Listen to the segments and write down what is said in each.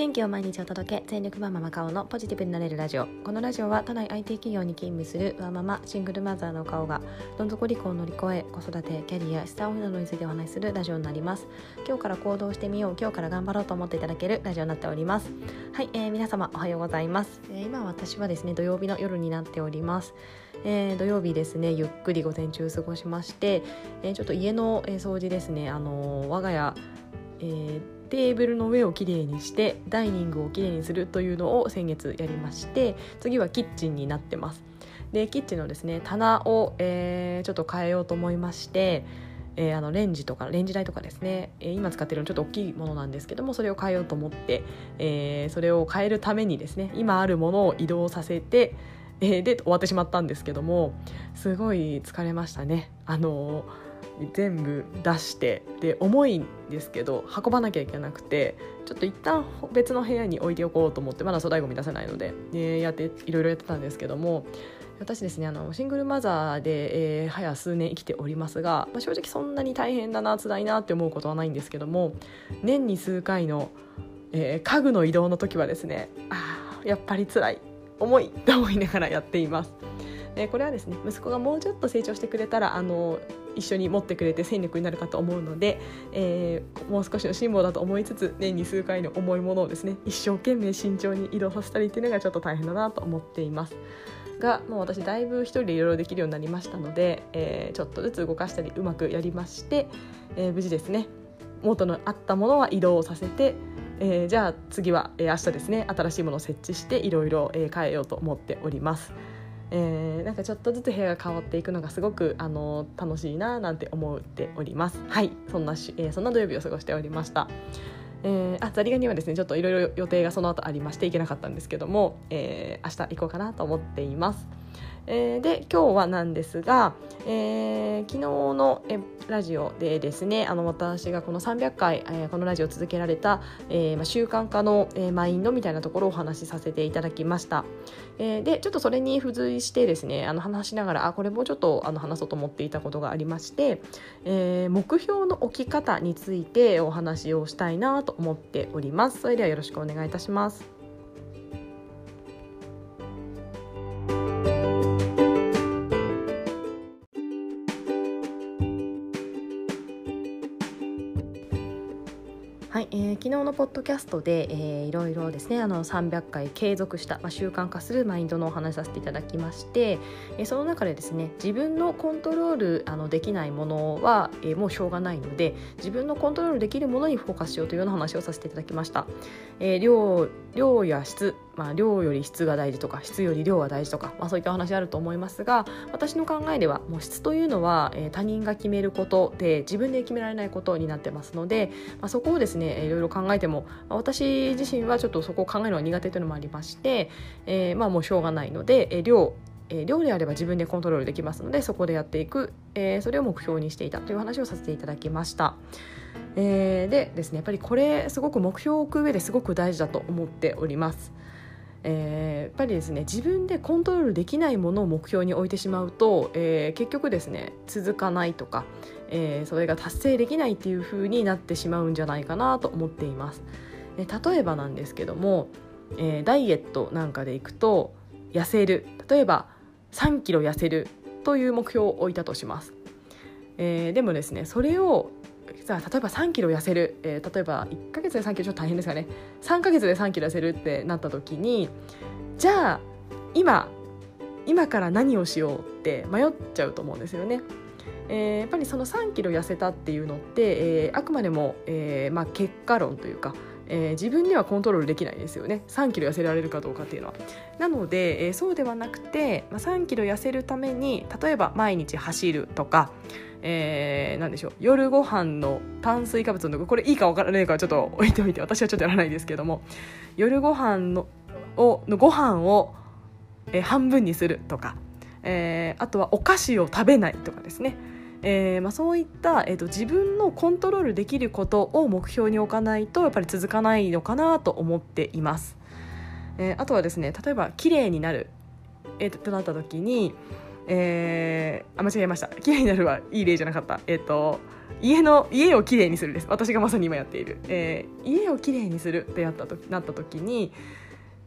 元気を毎日お届け全力マママカオのポジティブになれるラジオ。このラジオは都内 IT 企業に勤務するワーママシングルマザーの顔がどん底離婚を乗り越え子育てキャリア資産運などについてお話しするラジオになります。今日から行動してみよう今日から頑張ろうと思っていただけるラジオになっております。はい、えー、皆様おはようございます、えー、今私はですね土曜日の夜になっております。えー、土曜日ですねゆっくり午前中過ごしまして、えー、ちょっと家の、え掃除ですね、あの我が家、えーテーブルの上をきれいにしてダイニングをきれいにするというのを先月やりまして次はキッチンになってますでキッチンのですね棚を、えー、ちょっと変えようと思いましてえー、あのレンジとかレンジ台とかですね、えー、今使ってるのちょっと大きいものなんですけどもそれを変えようと思って、えー、それを変えるためにですね今あるものを移動させて、えで終わってしまったんですけどもすごい疲れましたね。あのー全部出してで重いんですけど運ばなきゃいけなくてちょっと一旦別の部屋に置いておこうと思ってまだ粗大ごみ出せないので、えやっていろいろやってたんですけども私ですねあのシングルマザーで、えー、早数年生きておりますが、まあ、正直そんなに大変だな辛いなって思うことはないんですけども年に数回の、えー、家具の移動の時はですねあやっぱり辛い重いと思いながらやっています。えこれはですね息子がもうちょっと成長してくれたらあの一緒に持ってくれて戦力になるかと思うので、えー、もう少しの辛抱だと思いつつ年に数回の重いものをですね一生懸命慎重に移動させたりっていうのがちょっと大変だなと思っています。がもう私だいぶ一人でいろいろできるようになりましたので、えー、ちょっとずつ動かしたりうまくやりまして、えー、無事ですね元のあったものは移動させて、えー、じゃあ次は、えー、明日ですね新しいものを設置していろいろ変えようと思っております。えー、なんかちょっとずつ部屋が変わっていくのがすごくあの楽しいななんて思っております。はい。そんなし、えー、そんな土曜日を過ごしておりました。えー、あザリガニはですねちょっといろいろ予定がその後ありまして行けなかったんですけども、えー、明日行こうかなと思っています。えー、で今日はなんですが、えー、昨日のえラジオでですねあの私がこの300回、えー、このラジオを続けられた、えーま、習慣化の、えー、マインドみたいなところをお話しさせていただきました、えー、でちょっとそれに付随してですねあの話しながらあこれもちょっとあの話そうと思っていたことがありまして、えー、目標の置き方についてお話をしたいなと思っております。それではよろしくお願いいたします。はい、えー、昨日のポッドキャストで、えー、いろいろですねあの300回継続した、まあ、習慣化するマインドのお話させていただきまして、えー、その中でですね自分のコントロールあのできないものは、えー、もうしょうがないので自分のコントロールできるものにフォーカスしようというような話をさせていただきました。えー、量量や質まあ、量より質が大事とか質より量が大事とか、まあ、そういったお話あると思いますが私の考えではもう質というのは、えー、他人が決めることで自分で決められないことになってますので、まあ、そこをですねいろいろ考えても、まあ、私自身はちょっとそこを考えるのが苦手というのもありまして、えー、まあもうしょうがないので、えー、量えー、量であれば自分でコントロールできますのでそこでやっていく、えー、それを目標にしていたという話をさせていただきました。えー、でですねやっぱりこれすごく目標を置く上ですごく大事だと思っております。えー、やっぱりですね自分でコントロールできないものを目標に置いてしまうと、えー、結局ですね続かないとか、えー、それが達成できないっていう風になってしまうんじゃないかなと思っています。え例えばなんですけども、えダイエットなんかでいくと痩せる例えば3キロ痩せるという目標を置いたとします。えでもですねそれをさあ例えば3キロ痩せる、えー、例えば1ヶ月で3キロちょっと大変ですかね3ヶ月で3キロ痩せるってなった時にじゃあ今今から何をしようって迷っちゃうと思うんですよね。えー、やっぱりその3キロ痩せたっていうのって、えー、あくまでも、えーまあ、結果論というか、えー、自分ではコントロールできないですよね。3キロ痩せられるかどうかっていうのは。なので、えー、そうではなくて、まあ、3キロ痩せるために例えば毎日走るとか、えー、でしょう。夜ご飯の炭水化物のこれいいか分からないかはちょっと置いておいて私はちょっとやらないですけども。夜ご飯のをのご飯を、えー、半分にするとか、えー、あとはお菓子を食べないとかですね、えーまあ、そういった、えーと、自分のコントロールできることを目標に置かないとやっぱり続かないのかなと思っています。えー、あとはですね例えば綺麗になる、えー、となった時にえー、あ間違えました。綺麗になるはいい例じゃなかった。えっ、ー、と家の家をきれいにするです。私がまさに今やっている、えー、家をきれいにするってやったとなった時に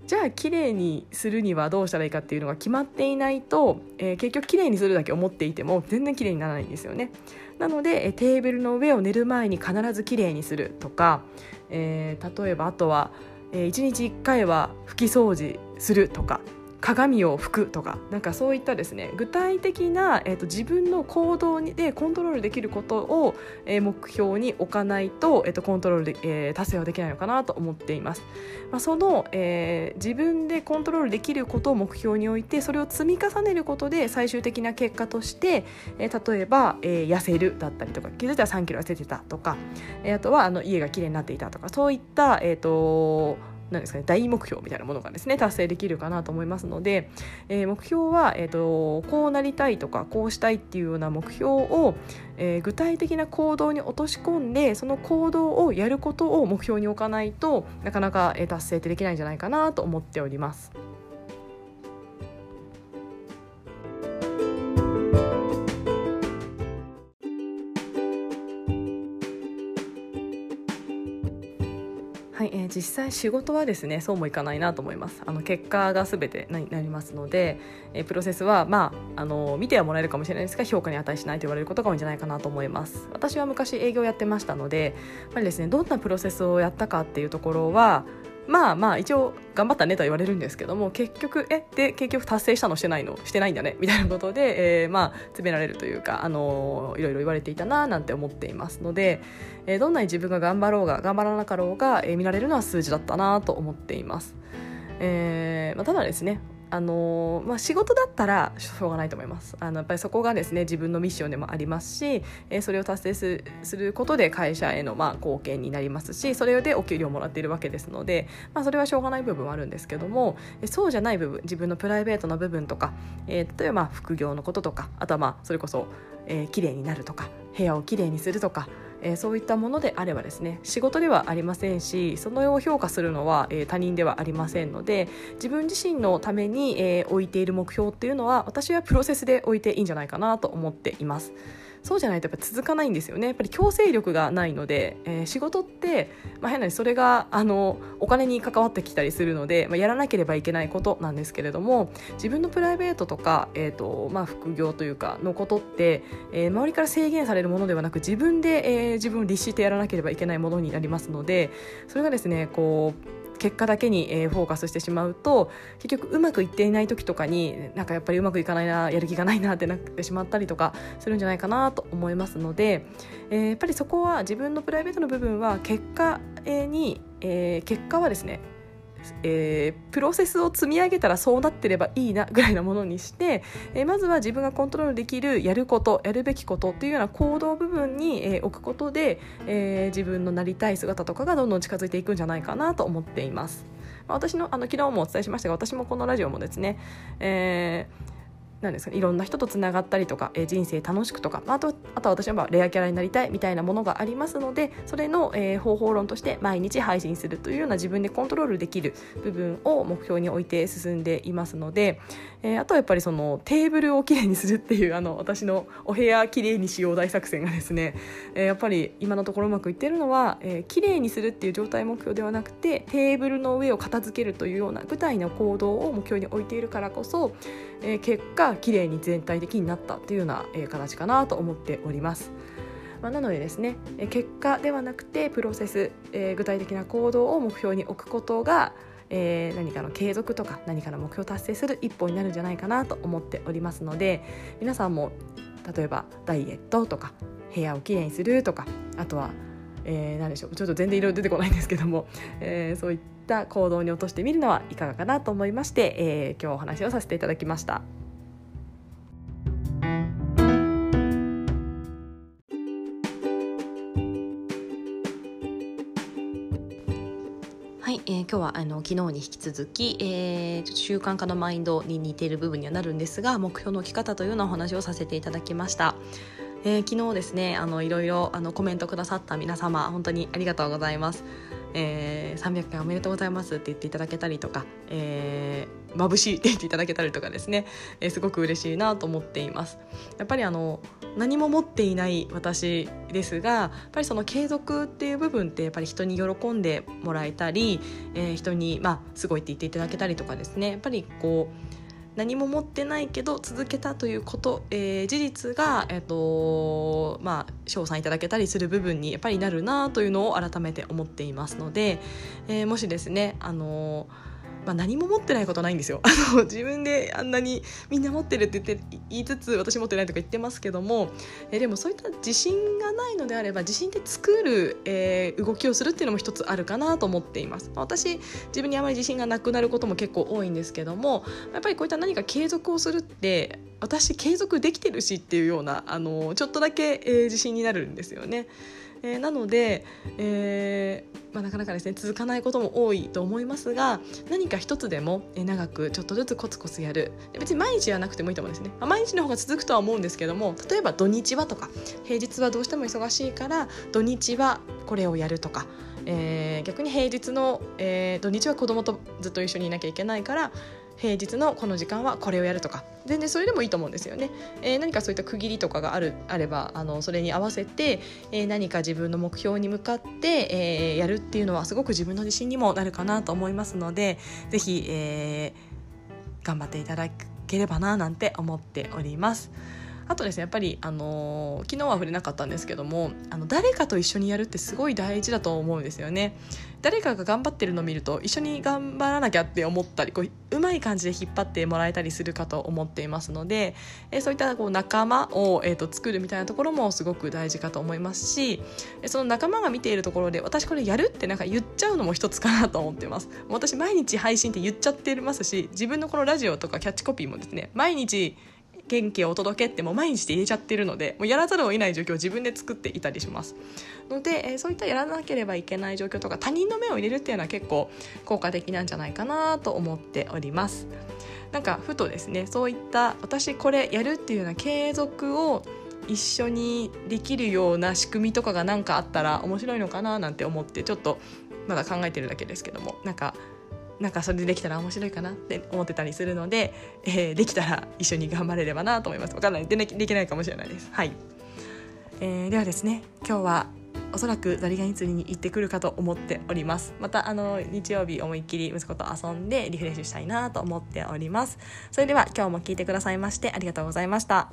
じゃあ綺麗にするにはどうしたらいいかっていうのが決まっていないと、えー、結局綺麗にするだけ思っていても全然綺麗にならないんですよね。なので、え、テーブルの上を寝る前に必ず綺麗にするとか、えー、例えばあとは、えー、1日1回は拭き掃除するとか鏡を拭くとかなんかそういったですね具体的な、えーと、自分の行動にでコントロールできることを、えー、目標に置かないと,、えーと、コントロールで、えー、達成はできないのかなと思っています、まあ、その、えー、自分でコントロールできることを目標に置いてそれを積み重ねることで最終的な結果として、えー、例えば、えー、痩せるだったりとか気づいたら3キロ痩せてたとか、えー、あとはあの家がきれいになっていたとかそういった、えーとんですかね大目標みたいなものがですね達成できるかなと思いますので、えー、目標は、えーと、こうなりたいとかこうしたいっていうような目標を、えー、具体的な行動に落とし込んでその行動をやることを目標に置かないとなかなか、えー、達成ってできないんじゃないかなと思っております。実際仕事はですねそうもいかないなと思います。あの結果が全てになりますので、え、プロセスはまああの見てはもらえるかもしれないですが評価に値しないと言われることが多いんじゃないかなと思います。私は昔営業やってましたのでやっぱりですねどんなプロセスをやったかっていうところはまあまあ一応頑張ったねとは言われるんですけども結局えで結局達成したのしてないの？してないんだね？みたいなことで、えー、まあ詰められるというか、あのー、いろいろ言われていたななんて思っていますので、えー、どんなに自分が頑張ろうが頑張らなかろうが、えー、見られるのは数字だったなと思っています。えーまあ、ただですねあのまあ、仕事だったらしょうがないと思います。あのやっぱりそこがですね自分のミッションでもありますし、えー、それを達成することで会社へのまあ貢献になりますしそれでお給料もらっているわけですので、まあ、それはしょうがない部分はあるんですけどもそうじゃない部分自分のプライベートな部分とか、えー、例えば副業のこととかあとはまあそれこそ、えー、綺麗になるとか部屋をきれいにするとかえー、そういったものであればですね仕事ではありませんしそのを評価するのは、えー、他人ではありませんので自分自身のために、えー、置いている目標っていうのは私はプロセスで置いていいんじゃないかなと思っています。そうじゃないとやっぱ続かないんですよね。やっぱり強制力がないので、えー、仕事って、まあ、変なにそれがあのお金に関わってきたりするので、まあ、やらなければいけないことなんですけれども自分のプライベートとか、えーとまあ、副業というかのことって、えー、周りから制限されるものではなく自分で、えー、自分を律してやらなければいけないものになりますのでそれがですねこう結果だけに、えー、フォーカスしてしまうと結局うまくいっていない時とかになんかやっぱりうまくいかないなやる気がないなってなってしまったりとかするんじゃないかなと思いますので、えー、やっぱりそこは自分のプライベートの部分は結果に、えー、結果はですねえー、プロセスを積み上げたらそうなってればいいなぐらいなものにして、えー、まずは自分がコントロールできるやることやるべきことっていうような行動部分に、えー、置くことで、え自分のなりたい姿とかがどんどん近づいていくんじゃないかなと思っています。まあ、私のあの昨日もお伝えしましたが私もこのラジオもですね、えーなんですか、ね、いろんな人とつながったりとか、えー、人生楽しくとか、まあとあとは私はレアキャラになりたいみたいなものがありますのでそれの、えー、方法論として毎日配信するというような自分でコントロールできる部分を目標に置いて進んでいますので、えー、あとはやっぱりそのテーブルをきれいにするっていうあの私のお部屋きれいにしよう大作戦がですね、えー、やっぱり今のところうまくいってるのは、えー、きれいにするっていう状態目標ではなくてテーブルの上を片付けるというような具体の行動を目標に置いているからこそ、えー、結果きれいに全体的になったっていうような、えー、形かなと思っております。まあ、なのでですね結果ではなくてプロセス、えー、具体的な行動を目標に置くことが、えー、何かの継続とか何かの目標を達成する一歩になるんじゃないかなと思っておりますので皆さんも例えばダイエットとか部屋をきれいにするとかあとはえー、何でしょうちょっと全然いろいろ出てこないんですけども、えー、そういった行動に落としてみるのはいかがかなと思いまして、えー、今日お話をさせていただきました。えー、今日はあの昨日に引き続き、えー、習慣化のマインドに似ている部分にはなるんですが目標の置き方というようなお話をさせていただきました。えー、昨日ですねあのいろいろあのコメントくださった皆様本当にありがとうございます。えー、300回おめでとうございますって言っていただけたりとか、えー眩しいって言っていただけたりとかですね、えー、すごく嬉しいなと思っていますやっぱりあの何も持っていない私ですがやっぱりその継続っていう部分ってやっぱり人に喜んでもらえたり、えー、人にまあすごいって言っていただけたりとかですね。やっぱりこう何も持ってないけど続けたということ、えー、事実が、えーとまあ、賞賛いただけたりする部分にやっぱりなるなというのを改めて思っていますので、えー、もしですね、あのーまあ、何も持ってないことないんですよあの自分であんなにみんな持ってるって言って言いつつ私持ってないとか言ってますけどもえでもそういった自信がないのであれば自信で作る、えー、動きをするっていうのも一つあるかなと思っています、まあ、私自分にあまり自信がなくなることも結構多いんですけどもやっぱりこういった何か継続をするって私継続できてるしっていうようなあのちょっとだけ、えー、自信になるんですよね。えー、なので、えーまあ、なかなかですね続かないことも多いと思いますが何か一つでも長くちょっとずつコツコツやる。別に毎日やなくてもいいと思うんですね、まあ、毎日の方が続くとは思うんですけども例えば土日はとか平日はどうしても忙しいから土日はこれをやるとか、えー、逆に平日の、えー、土日は子供とずっと一緒にいなきゃいけないから平日のこの時間はこれをやるとか全然それでもいいと思うんですよね、えー、何かそういった区切りとかがあるあればあのそれに合わせて、えー、何か自分の目標に向かって、えー、やるっていうのはすごく自分の自信にもなるかなと思いますので是非、えー、頑張っていただければななんて思っております。あとですねやっぱり、あのー、昨日は触れなかったんですけどもあの誰かと一緒にやるってすごい大事だと思うんですよね。誰かが頑張ってるのを見ると一緒に頑張らなきゃって思ったりこううまい感じで引っ張ってもらえたりするかと思っていますので、えそういったこう仲間を、えーと、作るみたいなところもすごく大事かと思いますしその仲間が見ているところで私これやるってなんか言っちゃうのも一つかなと思ってます私毎日配信って言っちゃってますし自分のこのラジオとかキャッチコピーもですね毎日元気をお届けってもう毎日で入れちゃってるのでもうやらざるを得ない状況を自分で作っていたりします。ので、えー、そういったやらなければいけない状況とか他人の目を入れるっていうのは結構効果的なんじゃないかなと思っております。なんかふとですねそういった私これやるっていうような継続を一緒にできるような仕組みとかが何かあったら面白いのかななんて思ってちょっとまだ考えてるだけですけどもなんかなんかそれでできたら面白いかなって思ってたりするので、えー、できたら一緒に頑張れればなと思います。分かんない。でできないかもしれないです。はい、えー、ではですね今日はおそらくザリガニ釣りに行ってくるかと思っております。またあの日曜日思いっきり息子と遊んでリフレッシュしたいなと思っております。それでは今日も聞いてくださいましてありがとうございました。